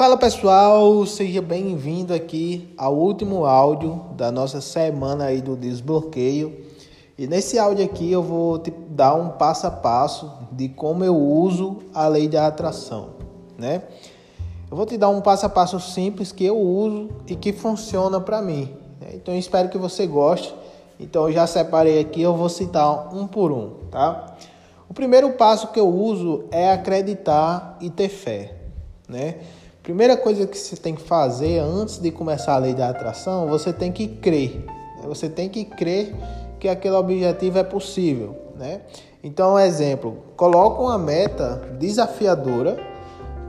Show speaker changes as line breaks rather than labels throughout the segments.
Fala pessoal, seja bem-vindo aqui ao último áudio da nossa semana aí do desbloqueio. E nesse áudio aqui eu vou te dar um passo a passo de como eu uso a lei da atração, né? Eu vou te dar um passo a passo simples que eu uso e que funciona para mim. Né? Então espero que você goste. Então eu já separei aqui, eu vou citar um por um, tá? O primeiro passo que eu uso é acreditar e ter fé, né? Primeira coisa que você tem que fazer antes de começar a lei da atração, você tem que crer. Né? Você tem que crer que aquele objetivo é possível, né? Então, exemplo, coloca uma meta desafiadora,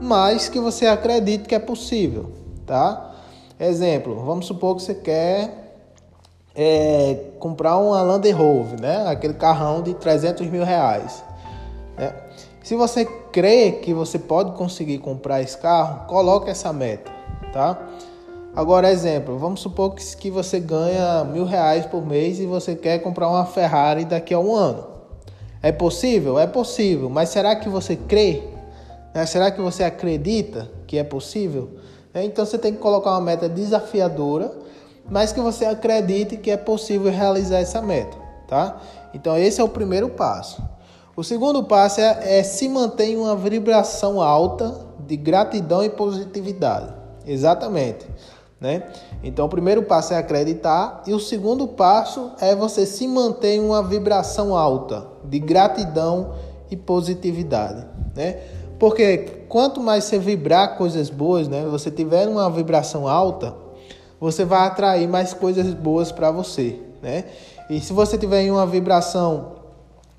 mas que você acredite que é possível, tá? Exemplo, vamos supor que você quer é, comprar uma Land Rover, né? Aquele carrão de 300 mil reais. Né? Se você crê que você pode conseguir comprar esse carro, coloque essa meta, tá? Agora, exemplo, vamos supor que, você ganha mil reais por mês e você quer comprar uma Ferrari daqui a um ano. É possível? É possível, mas será que você crê? Né? Será que você acredita que é possível? É, então você tem que colocar uma meta desafiadora, mas que você acredite que é possível realizar essa meta, tá? Então esse é o primeiro passo. O segundo passo é, é se manter em uma vibração alta de gratidão e positividade. Exatamente. Né? Então, o primeiro passo é acreditar, e o segundo passo é você se manter em uma vibração alta de gratidão e positividade. Né? Porque quanto mais você vibrar coisas boas, né? você tiver uma vibração alta, você vai atrair mais coisas boas para você. Né? E se você tiver em uma vibração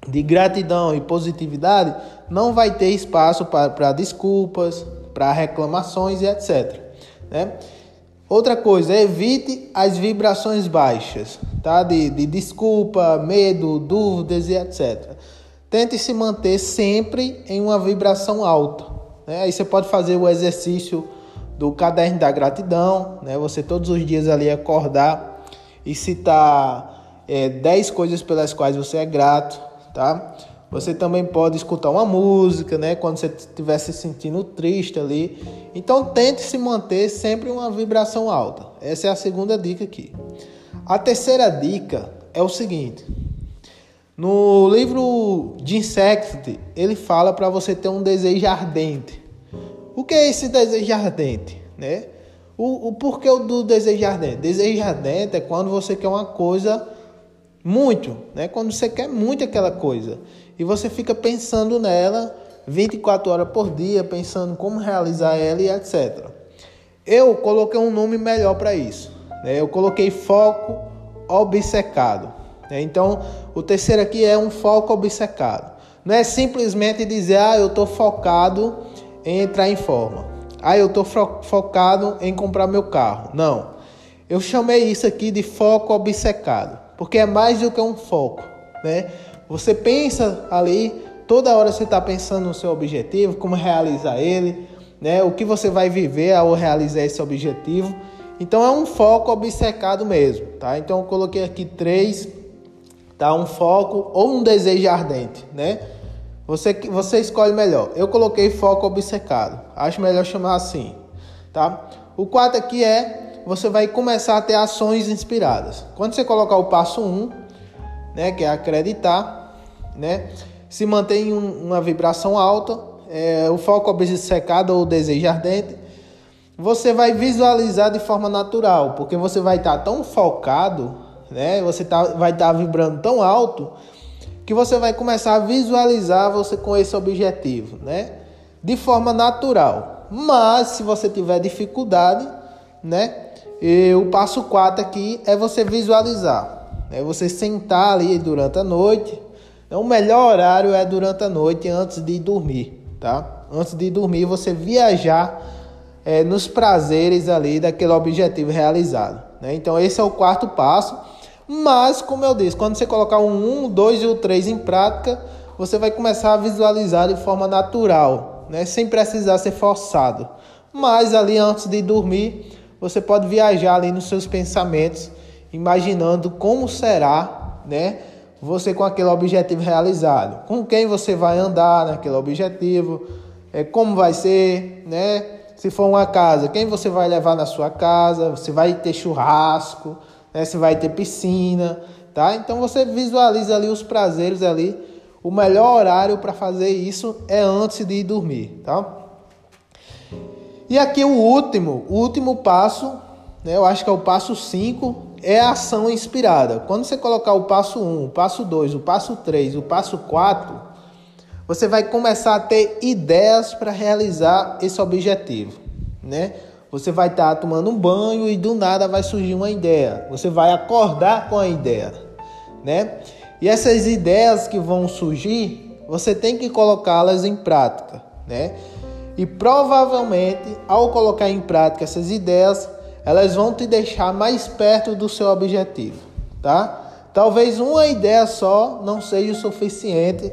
de gratidão e positividade, não vai ter espaço para desculpas, para reclamações e etc. Né? Outra coisa, evite as vibrações baixas, tá? De, de desculpa, medo, dúvidas e etc. Tente se manter sempre em uma vibração alta. Né? Aí você pode fazer o exercício do caderno da gratidão, né? Você todos os dias ali acordar e citar é, 10 coisas pelas quais você é grato, tá? Você também pode escutar uma música, né? Quando você estiver se sentindo triste ali. Então tente se manter sempre uma vibração alta. Essa é a segunda dica aqui. A terceira dica é o seguinte. No livro de Insect, ele fala para você ter um desejo ardente. O que é esse desejo ardente, né? O, o porquê do desejo ardente? Desejo ardente é quando você quer uma coisa muito, né? Quando você quer muito aquela coisa e você fica pensando nela 24 horas por dia, pensando como realizar ela e etc. Eu coloquei um nome melhor para isso. Né? Eu coloquei foco obcecado. Né? Então, o terceiro aqui é um foco obcecado. Não é simplesmente dizer, ah, eu estou focado em entrar em forma. Ah, eu estou fo focado em comprar meu carro. Não. Eu chamei isso aqui de foco obcecado porque é mais do que um foco, né? Você pensa ali, toda hora você está pensando no seu objetivo, como realizar ele, né? O que você vai viver ao realizar esse objetivo. Então é um foco obcecado mesmo, tá? Então eu coloquei aqui três, tá? Um foco ou um desejo ardente, né? Você, você escolhe melhor. Eu coloquei foco obcecado. Acho melhor chamar assim, tá? O quarto aqui é você vai começar a ter ações inspiradas. Quando você colocar o passo 1, um, né, que é acreditar, né, se mantém um, uma vibração alta, é, o foco obcecado ou desejo ardente, você vai visualizar de forma natural, porque você vai estar tá tão focado, né, você tá, vai estar tá vibrando tão alto, que você vai começar a visualizar você com esse objetivo, né, de forma natural. Mas se você tiver dificuldade, né, e o passo 4 aqui é você visualizar. É você sentar ali durante a noite. Então, o melhor horário é durante a noite, antes de dormir, tá? Antes de dormir, você viajar é, nos prazeres ali daquele objetivo realizado. Né? Então, esse é o quarto passo. Mas, como eu disse, quando você colocar o 1, 2 e o 3 em prática, você vai começar a visualizar de forma natural, né? sem precisar ser forçado. Mas ali antes de dormir, você pode viajar ali nos seus pensamentos, imaginando como será, né? Você com aquele objetivo realizado, com quem você vai andar naquele objetivo, é, como vai ser, né? Se for uma casa, quem você vai levar na sua casa? Você vai ter churrasco, né? Se vai ter piscina, tá? Então você visualiza ali os prazeres ali. O melhor horário para fazer isso é antes de ir dormir, tá? E aqui o último, o último passo, né? Eu acho que é o passo 5, é a ação inspirada. Quando você colocar o passo 1, um, o passo 2, o passo 3, o passo 4, você vai começar a ter ideias para realizar esse objetivo, né? Você vai estar tá tomando um banho e do nada vai surgir uma ideia. Você vai acordar com a ideia, né? E essas ideias que vão surgir, você tem que colocá-las em prática, né? E provavelmente, ao colocar em prática essas ideias, elas vão te deixar mais perto do seu objetivo, tá? Talvez uma ideia só não seja o suficiente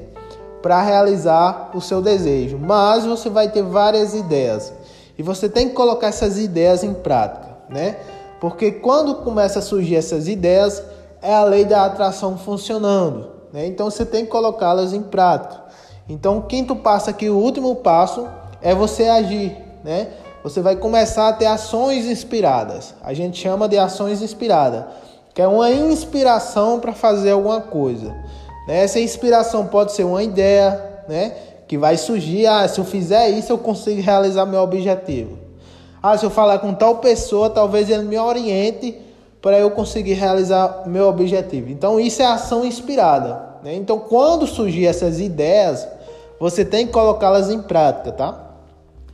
para realizar o seu desejo, mas você vai ter várias ideias e você tem que colocar essas ideias em prática, né? Porque quando começa a surgir essas ideias, é a lei da atração funcionando, né? Então você tem que colocá-las em prática. Então, o quinto passo aqui, o último passo, é você agir, né? você vai começar a ter ações inspiradas. A gente chama de ações inspiradas, que é uma inspiração para fazer alguma coisa. Né? Essa inspiração pode ser uma ideia, né? Que vai surgir, ah, se eu fizer isso eu consigo realizar meu objetivo. Ah, se eu falar com tal pessoa, talvez ele me oriente para eu conseguir realizar meu objetivo. Então isso é ação inspirada. Né? Então quando surgir essas ideias, você tem que colocá-las em prática, tá?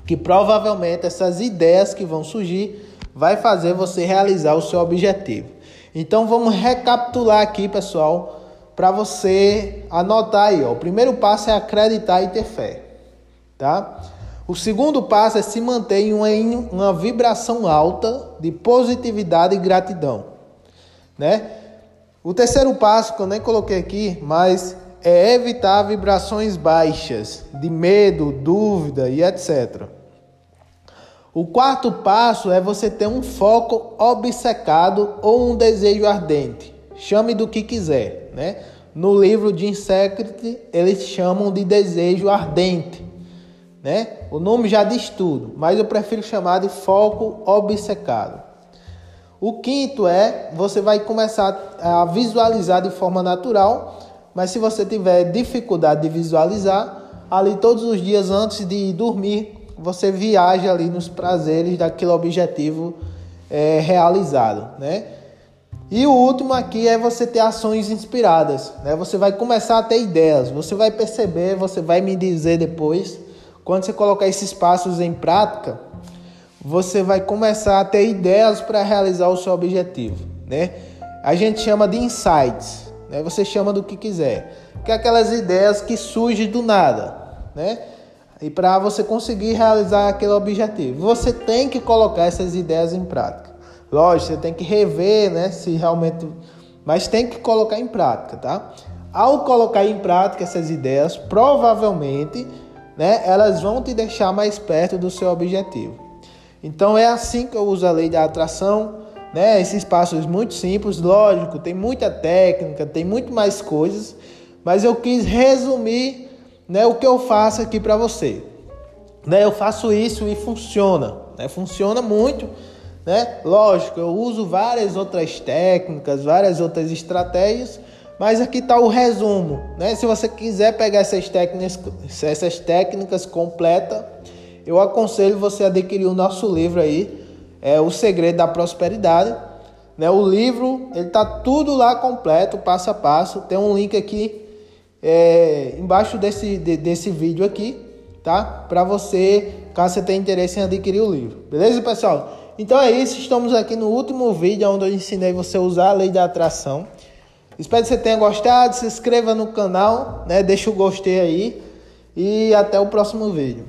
Que provavelmente essas ideias que vão surgir vai fazer você realizar o seu objetivo. Então vamos recapitular aqui, pessoal, para você anotar aí, ó. O primeiro passo é acreditar e ter fé, tá? O segundo passo é se manter em uma, em uma vibração alta de positividade e gratidão, né? O terceiro passo, que eu nem coloquei aqui, mas é evitar vibrações baixas de medo, dúvida e etc. O quarto passo é você ter um foco obcecado ou um desejo ardente. Chame do que quiser, né? No livro de Insecret, eles chamam de desejo ardente, né? O nome já diz tudo, mas eu prefiro chamar de foco obcecado. O quinto é você vai começar a visualizar de forma natural mas se você tiver dificuldade de visualizar, ali todos os dias antes de dormir, você viaja ali nos prazeres daquele objetivo é, realizado, né? E o último aqui é você ter ações inspiradas, né? Você vai começar a ter ideias, você vai perceber, você vai me dizer depois, quando você colocar esses passos em prática, você vai começar a ter ideias para realizar o seu objetivo, né? A gente chama de insights. Né? Você chama do que quiser. Que é aquelas ideias que surgem do nada, né? E para você conseguir realizar aquele objetivo, você tem que colocar essas ideias em prática. Lógico, você tem que rever, né? Se realmente. Mas tem que colocar em prática, tá? Ao colocar em prática essas ideias, provavelmente, né? Elas vão te deixar mais perto do seu objetivo. Então é assim que eu uso a lei da atração né? Esses passos muito simples, lógico, tem muita técnica, tem muito mais coisas, mas eu quis resumir, né, o que eu faço aqui para você. Né? Eu faço isso e funciona, né? Funciona muito, né? Lógico, eu uso várias outras técnicas, várias outras estratégias, mas aqui está o resumo, né? Se você quiser pegar essas técnicas, essas técnicas completas, eu aconselho você a adquirir o nosso livro aí, é O Segredo da Prosperidade. Né? O livro, ele tá tudo lá completo, passo a passo. Tem um link aqui é, embaixo desse, de, desse vídeo aqui, tá? Para você, caso você tenha interesse em adquirir o livro. Beleza, pessoal? Então é isso, estamos aqui no último vídeo onde eu ensinei você a usar a lei da atração. Espero que você tenha gostado, se inscreva no canal, né? Deixa o gostei aí e até o próximo vídeo.